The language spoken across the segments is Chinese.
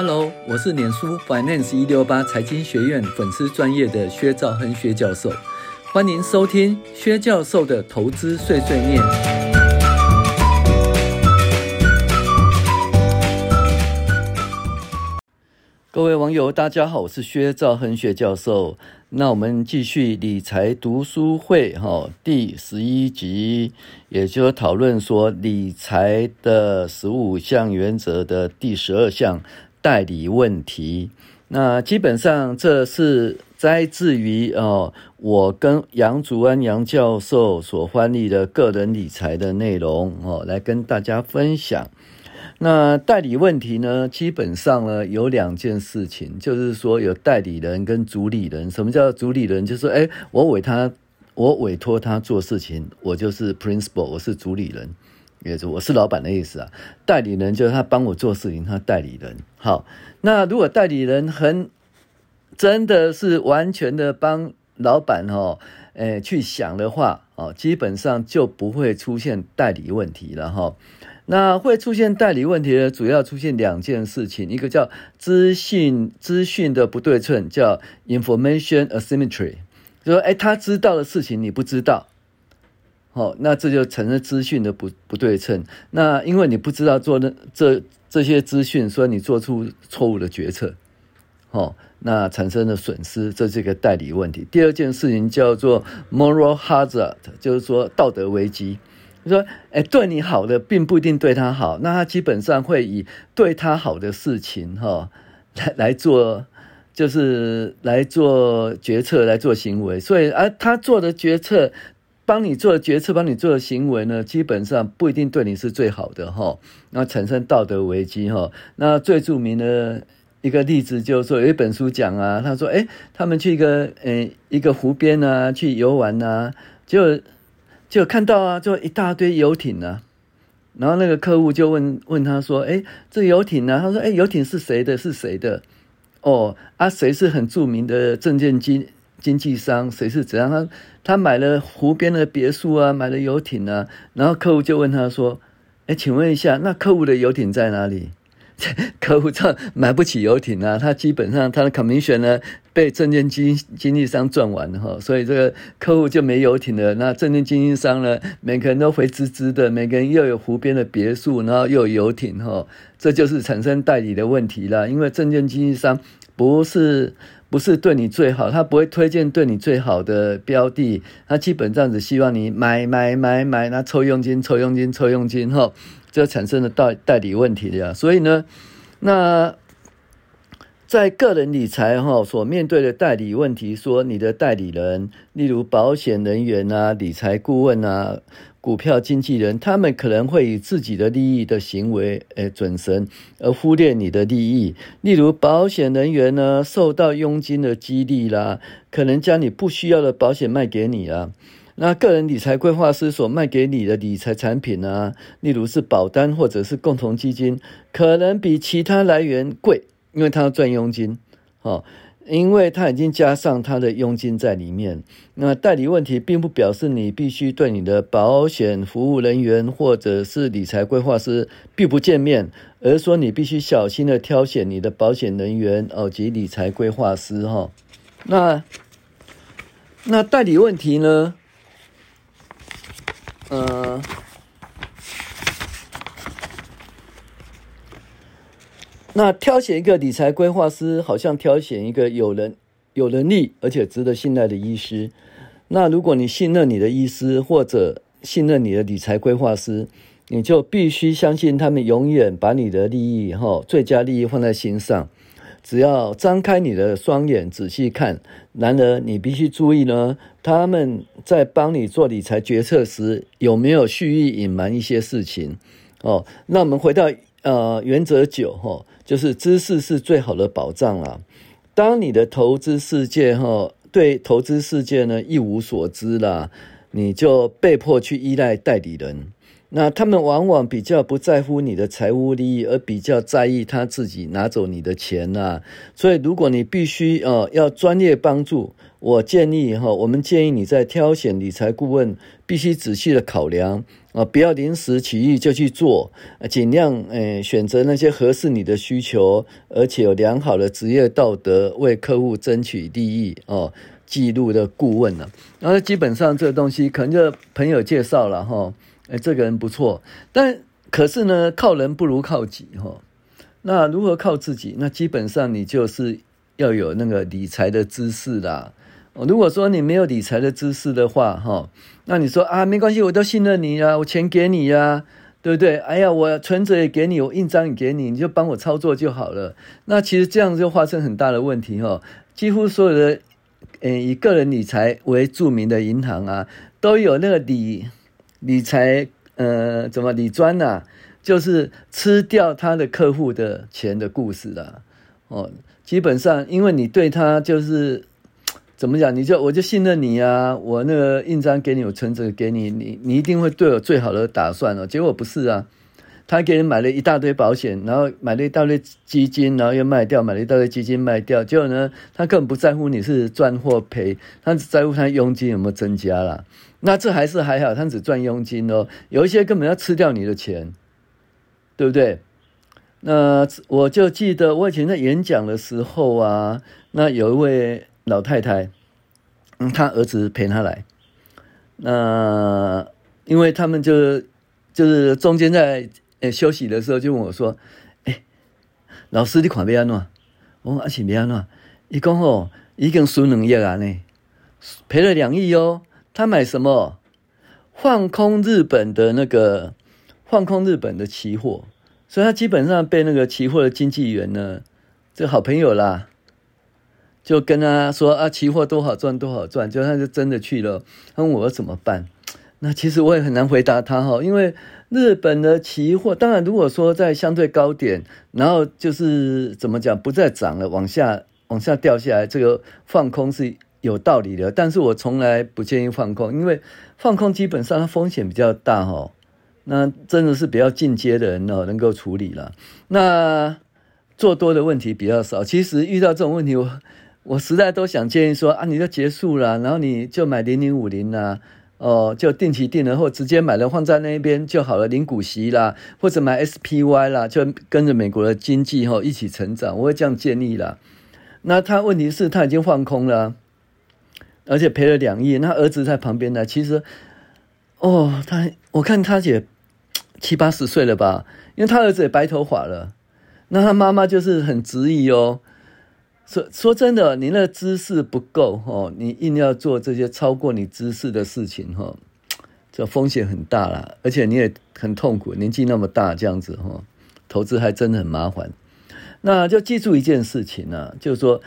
Hello，我是脸书 Finance 一六八财经学院粉丝专业的薛兆亨薛教授，欢迎收听薛教授的投资碎碎念。各位网友，大家好，我是薛兆亨薛教授。那我们继续理财读书会哈，第十一集，也就是讨论说理财的十五项原则的第十二项代理问题。那基本上这是摘自于哦，我跟杨祖安杨教授所翻译的个人理财的内容哦，来跟大家分享。那代理问题呢，基本上呢有两件事情，就是说有代理人跟主理人。什么叫主理人？就是说，哎，我委他，我委托他做事情，我就是 principal，我是主理人，也就是我是老板的意思啊。代理人就是他帮我做事情，他代理人。好，那如果代理人很真的是完全的帮老板哈，哎去想的话，哦，基本上就不会出现代理问题了哈。那会出现代理问题的，主要出现两件事情，一个叫资讯资讯的不对称，叫 information asymmetry，就说，哎，他知道的事情你不知道，好，那这就成了资讯的不不对称。那因为你不知道做这这些资讯，所以你做出错误的决策，好，那产生了损失，这是一个代理问题。第二件事情叫做 moral hazard，就是说道德危机。你说，哎，对你好的并不一定对他好，那他基本上会以对他好的事情，哈，来来做，就是来做决策，来做行为。所以，而他做的决策，帮你做的决策，帮你做的行为呢，基本上不一定对你是最好的，哈。那产生道德危机，哈。那最著名的一个例子就是说，有一本书讲啊，他说，哎，他们去一个，呃，一个湖边啊，去游玩啊，就。就看到啊，就一大堆游艇啊，然后那个客户就问问他说：“哎，这游艇呢？”他说：“哎，游艇是谁的？是谁的？哦，啊，谁是很著名的证券经经纪商？谁是怎样？他他买了湖边的别墅啊，买了游艇啊。然后客户就问他说：‘哎，请问一下，那客户的游艇在哪里？’” 客户这买不起游艇啊，他基本上他的 commission 呢被证券经经纪商赚完了哈，所以这个客户就没游艇了。那证券经纪商呢，每个人都肥滋滋的，每个人又有湖边的别墅，然后又有游艇哈，这就是产生代理的问题了。因为证券经纪商不是不是对你最好，他不会推荐对你最好的标的，他基本上只希望你买买买买，那抽佣金抽佣金抽佣金哈。这产生了代代理问题的呀，所以呢，那在个人理财哈所面对的代理问题，说你的代理人，例如保险人员啊、理财顾问啊、股票经纪人，他们可能会以自己的利益的行为诶准绳，而忽略你的利益。例如保险人员呢，受到佣金的激励啦，可能将你不需要的保险卖给你啊。那个人理财规划师所卖给你的理财产品啊，例如是保单或者是共同基金，可能比其他来源贵，因为他要赚佣金，哦，因为他已经加上他的佣金在里面。那代理问题并不表示你必须对你的保险服务人员或者是理财规划师并不见面，而说你必须小心的挑选你的保险人员哦及理财规划师哈。那那代理问题呢？呃，那挑选一个理财规划师，好像挑选一个有人、有能力而且值得信赖的医师。那如果你信任你的医师或者信任你的理财规划师，你就必须相信他们永远把你的利益哈最佳利益放在心上。只要张开你的双眼仔细看，然而你必须注意呢，他们在帮你做理财决策时有没有蓄意隐瞒一些事情？哦，那我们回到呃原则九哈，就是知识是最好的保障啦。当你的投资世界哈对投资世界呢一无所知啦，你就被迫去依赖代理人。那他们往往比较不在乎你的财务利益，而比较在意他自己拿走你的钱呐、所以，如果你必须呃要专业帮助，我建议哈，我们建议你在挑选理财顾问，必须仔细的考量啊，不要临时起意就去做，尽量诶选择那些合适你的需求，而且有良好的职业道德，为客户争取利益哦。记录的顾问呢，然后基本上这个东西可能就朋友介绍了哈。哎，这个人不错，但可是呢，靠人不如靠己哈。那如何靠自己？那基本上你就是要有那个理财的知识啦。如果说你没有理财的知识的话哈，那你说啊，没关系，我都信任你呀，我钱给你呀，对不对？哎呀，我存折也给你，我印章也给你，你就帮我操作就好了。那其实这样就发生很大的问题哈。几乎所有的，嗯，以个人理财为著名的银行啊，都有那个理。理财，呃，怎么理专呢？就是吃掉他的客户的钱的故事啦。哦，基本上，因为你对他就是怎么讲，你就我就信任你啊，我那个印章给你，我存折给你，你你一定会对我最好的打算哦。结果不是啊，他给你买了一大堆保险，然后买了一大堆基金，然后又卖掉，买了一大堆基金卖掉，结果呢，他根本不在乎你是赚或赔，他只在乎他佣金有没有增加啦。那这还是还好，他只赚佣金哦。有一些根本要吃掉你的钱，对不对？那我就记得我以前在演讲的时候啊，那有一位老太太，嗯，她儿子陪她来，那因为他们就就是中间在呃休息的时候，就问我说：“哎，老师你看要安怎？我说阿是要安怎？一共哦，已经输两亿啊呢，赔了两亿哦。”他买什么？放空日本的那个放空日本的期货，所以他基本上被那个期货的经纪员呢，这好朋友啦，就跟他说啊，期货多好赚，多好赚，就他就真的去了。他问我怎么办？那其实我也很难回答他哈，因为日本的期货，当然如果说在相对高点，然后就是怎么讲，不再涨了，往下往下掉下来，这个放空是。有道理的，但是我从来不建议放空，因为放空基本上它风险比较大哈。那真的是比较进阶的人哦，能够处理了。那做多的问题比较少。其实遇到这种问题，我我实在都想建议说啊，你就结束了，然后你就买零零五零啦，哦，就定期定额或直接买了放在那边就好了，领股息啦，或者买 SPY 啦，就跟着美国的经济哈一起成长。我会这样建议啦。那他问题是他已经放空了。而且赔了两亿，那儿子在旁边呢。其实，哦，他我看他也七八十岁了吧，因为他儿子也白头发了。那他妈妈就是很执意哦。说说真的，你那知识不够哦，你硬要做这些超过你知识的事情哈，这风险很大啦，而且你也很痛苦，年纪那么大这样子哈，投资还真的很麻烦。那就记住一件事情呢，就是说。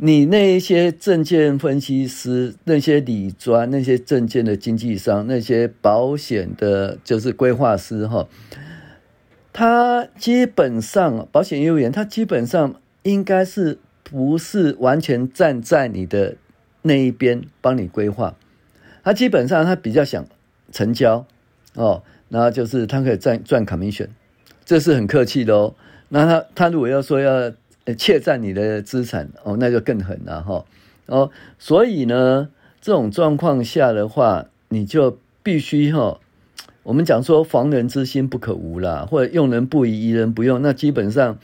你那一些证券分析师、那些理专、那些证券的经纪商、那些保险的，就是规划师哈，他基本上保险业务员，他基本上应该是不是完全站在你的那一边帮你规划？他基本上他比较想成交哦，然后就是他可以赚赚 commission，这是很客气的哦。那他他如果要说要。窃占你的资产哦，那就更狠了哈哦，所以呢，这种状况下的话，你就必须哈，我们讲说防人之心不可无啦，或者用人不疑，疑人不用。那基本上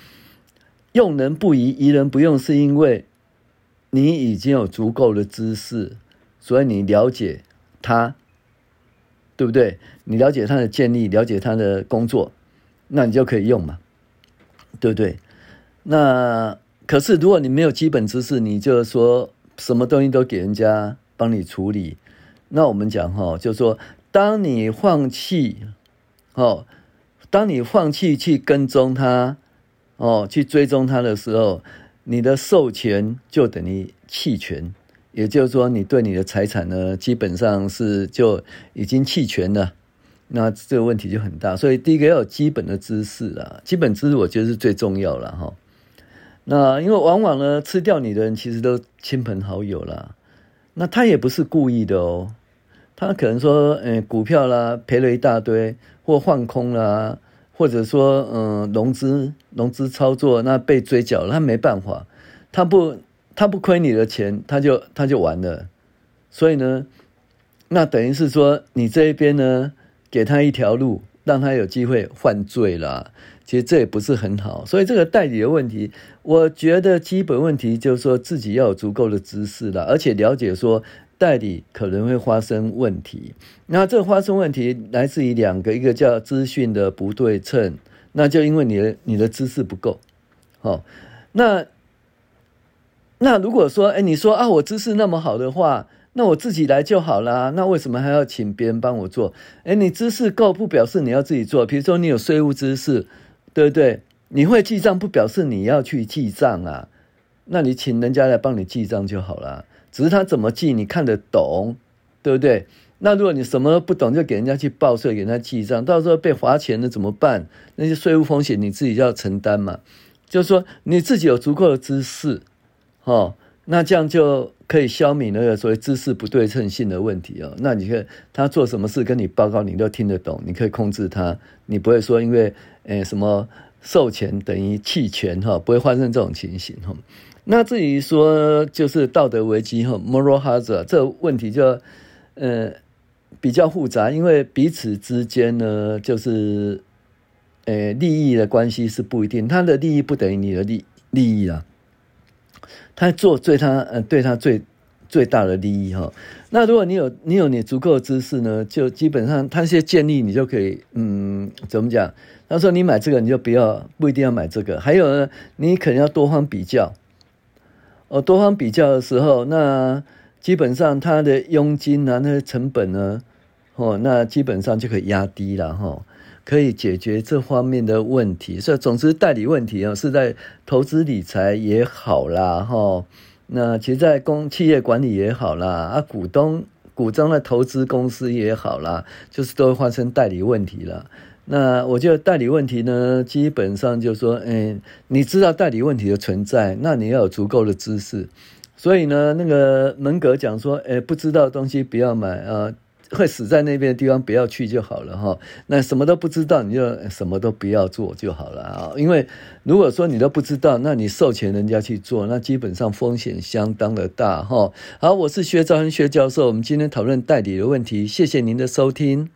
用人不疑，疑人不用，是因为你已经有足够的知识，所以你了解他，对不对？你了解他的建议，了解他的工作，那你就可以用嘛，对不对？那可是，如果你没有基本知识，你就说什么东西都给人家帮你处理，那我们讲哈，就是说，当你放弃，哦，当你放弃去跟踪他，哦，去追踪他的时候，你的授权就等于弃权，也就是说，你对你的财产呢，基本上是就已经弃权了。那这个问题就很大，所以第一个要有基本的知识啦，基本知识我觉得是最重要了哈。那因为往往呢，吃掉你的人其实都亲朋好友啦。那他也不是故意的哦，他可能说，股票啦赔了一大堆，或换空啦，或者说嗯融资融资操作那被追缴了，他没办法，他不他不亏你的钱，他就他就完了。所以呢，那等于是说你这一边呢，给他一条路，让他有机会犯罪啦。其实这也不是很好。所以这个代理的问题，我觉得基本问题就是说自己要有足够的知识了，而且了解说。代理可能会发生问题，那这个发生问题来自于两个，一个叫资讯的不对称，那就因为你的你的知识不够，哦，那那如果说，哎，你说啊，我知识那么好的话，那我自己来就好啦，那为什么还要请别人帮我做？哎，你知识够不表示你要自己做，比如说你有税务知识，对不对？你会记账不表示你要去记账啊，那你请人家来帮你记账就好了。只是他怎么记，你看得懂，对不对？那如果你什么都不懂，就给人家去报税，给人家记账，到时候被罚钱了怎么办？那些税务风险你自己要承担嘛。就是说你自己有足够的知识，哦，那这样就可以消弭那个所谓知识不对称性的问题哦。那你看他做什么事跟你报告，你都听得懂，你可以控制他，你不会说因为诶什么授权等于弃权哈，不会发生这种情形哈。那至于说就是道德危机哈，moral hazard 这问题就呃比较复杂，因为彼此之间呢就是呃利益的关系是不一定，他的利益不等于你的利利益啊，他做对他呃对他最最大的利益哈。那如果你有你有你足够的知识呢，就基本上他些建议你就可以嗯怎么讲？他说你买这个你就不要不一定要买这个，还有呢你可能要多方比较。哦，多方比较的时候，那基本上他的佣金啊，那些成本呢，哦，那基本上就可以压低了哈，可以解决这方面的问题。所以，总之代理问题啊，是在投资理财也好啦，哈，那其实在公企业管理也好啦，啊，股东股东的投资公司也好啦，就是都会发生代理问题了。那我觉得代理问题呢，基本上就是说，嗯，你知道代理问题的存在，那你要有足够的知识。所以呢，那个门格讲说，诶，不知道的东西不要买啊，会死在那边的地方不要去就好了哈。那什么都不知道，你就什么都不要做就好了啊。因为如果说你都不知道，那你授权人家去做，那基本上风险相当的大哈。好，我是薛兆恒薛教授，我们今天讨论代理的问题，谢谢您的收听。